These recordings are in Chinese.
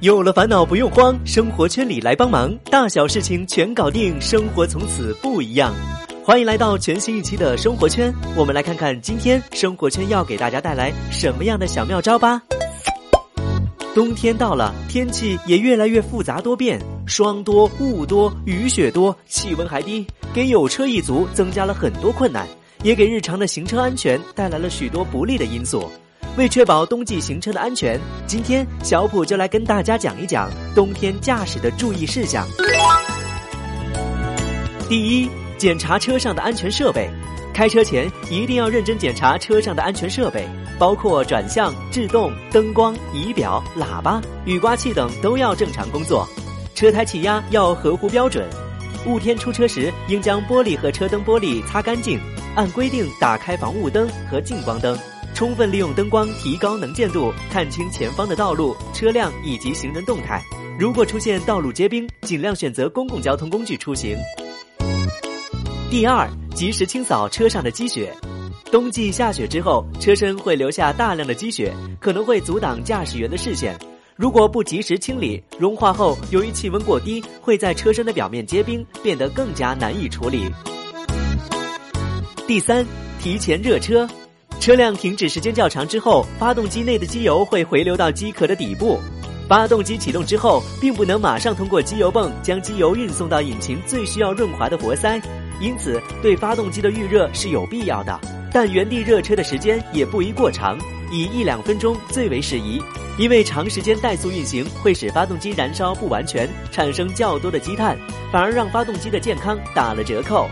有了烦恼不用慌，生活圈里来帮忙，大小事情全搞定，生活从此不一样。欢迎来到全新一期的生活圈，我们来看看今天生活圈要给大家带来什么样的小妙招吧。冬天到了，天气也越来越复杂多变，霜多、雾多、雨雪多，气温还低，给有车一族增加了很多困难，也给日常的行车安全带来了许多不利的因素。为确保冬季行车的安全，今天小普就来跟大家讲一讲冬天驾驶的注意事项。第一。检查车上的安全设备，开车前一定要认真检查车上的安全设备，包括转向、制动、灯光、仪表、喇叭、雨刮器等都要正常工作，车胎气压要合乎标准。雾天出车时，应将玻璃和车灯玻璃擦干净，按规定打开防雾灯和近光灯，充分利用灯光提高能见度，看清前方的道路、车辆以及行人动态。如果出现道路结冰，尽量选择公共交通工具出行。第二，及时清扫车上的积雪。冬季下雪之后，车身会留下大量的积雪，可能会阻挡驾驶员的视线。如果不及时清理，融化后由于气温过低，会在车身的表面结冰，变得更加难以处理。第三，提前热车。车辆停止时间较长之后，发动机内的机油会回流到机壳的底部。发动机启动之后，并不能马上通过机油泵将机油运送到引擎最需要润滑的活塞。因此，对发动机的预热是有必要的，但原地热车的时间也不宜过长，以一两分钟最为适宜。因为长时间怠速运行会使发动机燃烧不完全，产生较多的积碳，反而让发动机的健康打了折扣。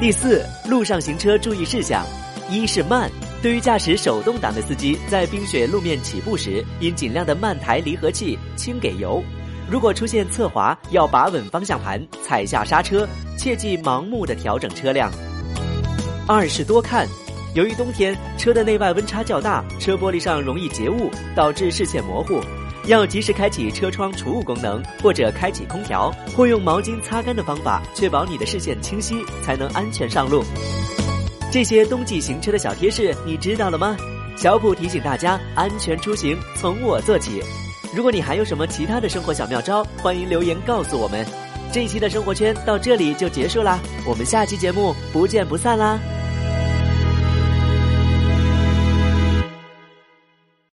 第四，路上行车注意事项：一是慢，对于驾驶手动挡的司机，在冰雪路面起步时，应尽量的慢抬离合器，轻给油。如果出现侧滑，要把稳方向盘，踩下刹车，切忌盲目的调整车辆。二是多看，由于冬天车的内外温差较大，车玻璃上容易结雾，导致视线模糊，要及时开启车窗除雾功能，或者开启空调，或用毛巾擦干的方法，确保你的视线清晰，才能安全上路。这些冬季行车的小贴士，你知道了吗？小普提醒大家，安全出行从我做起。如果你还有什么其他的生活小妙招，欢迎留言告诉我们。这一期的生活圈到这里就结束啦，我们下期节目不见不散啦！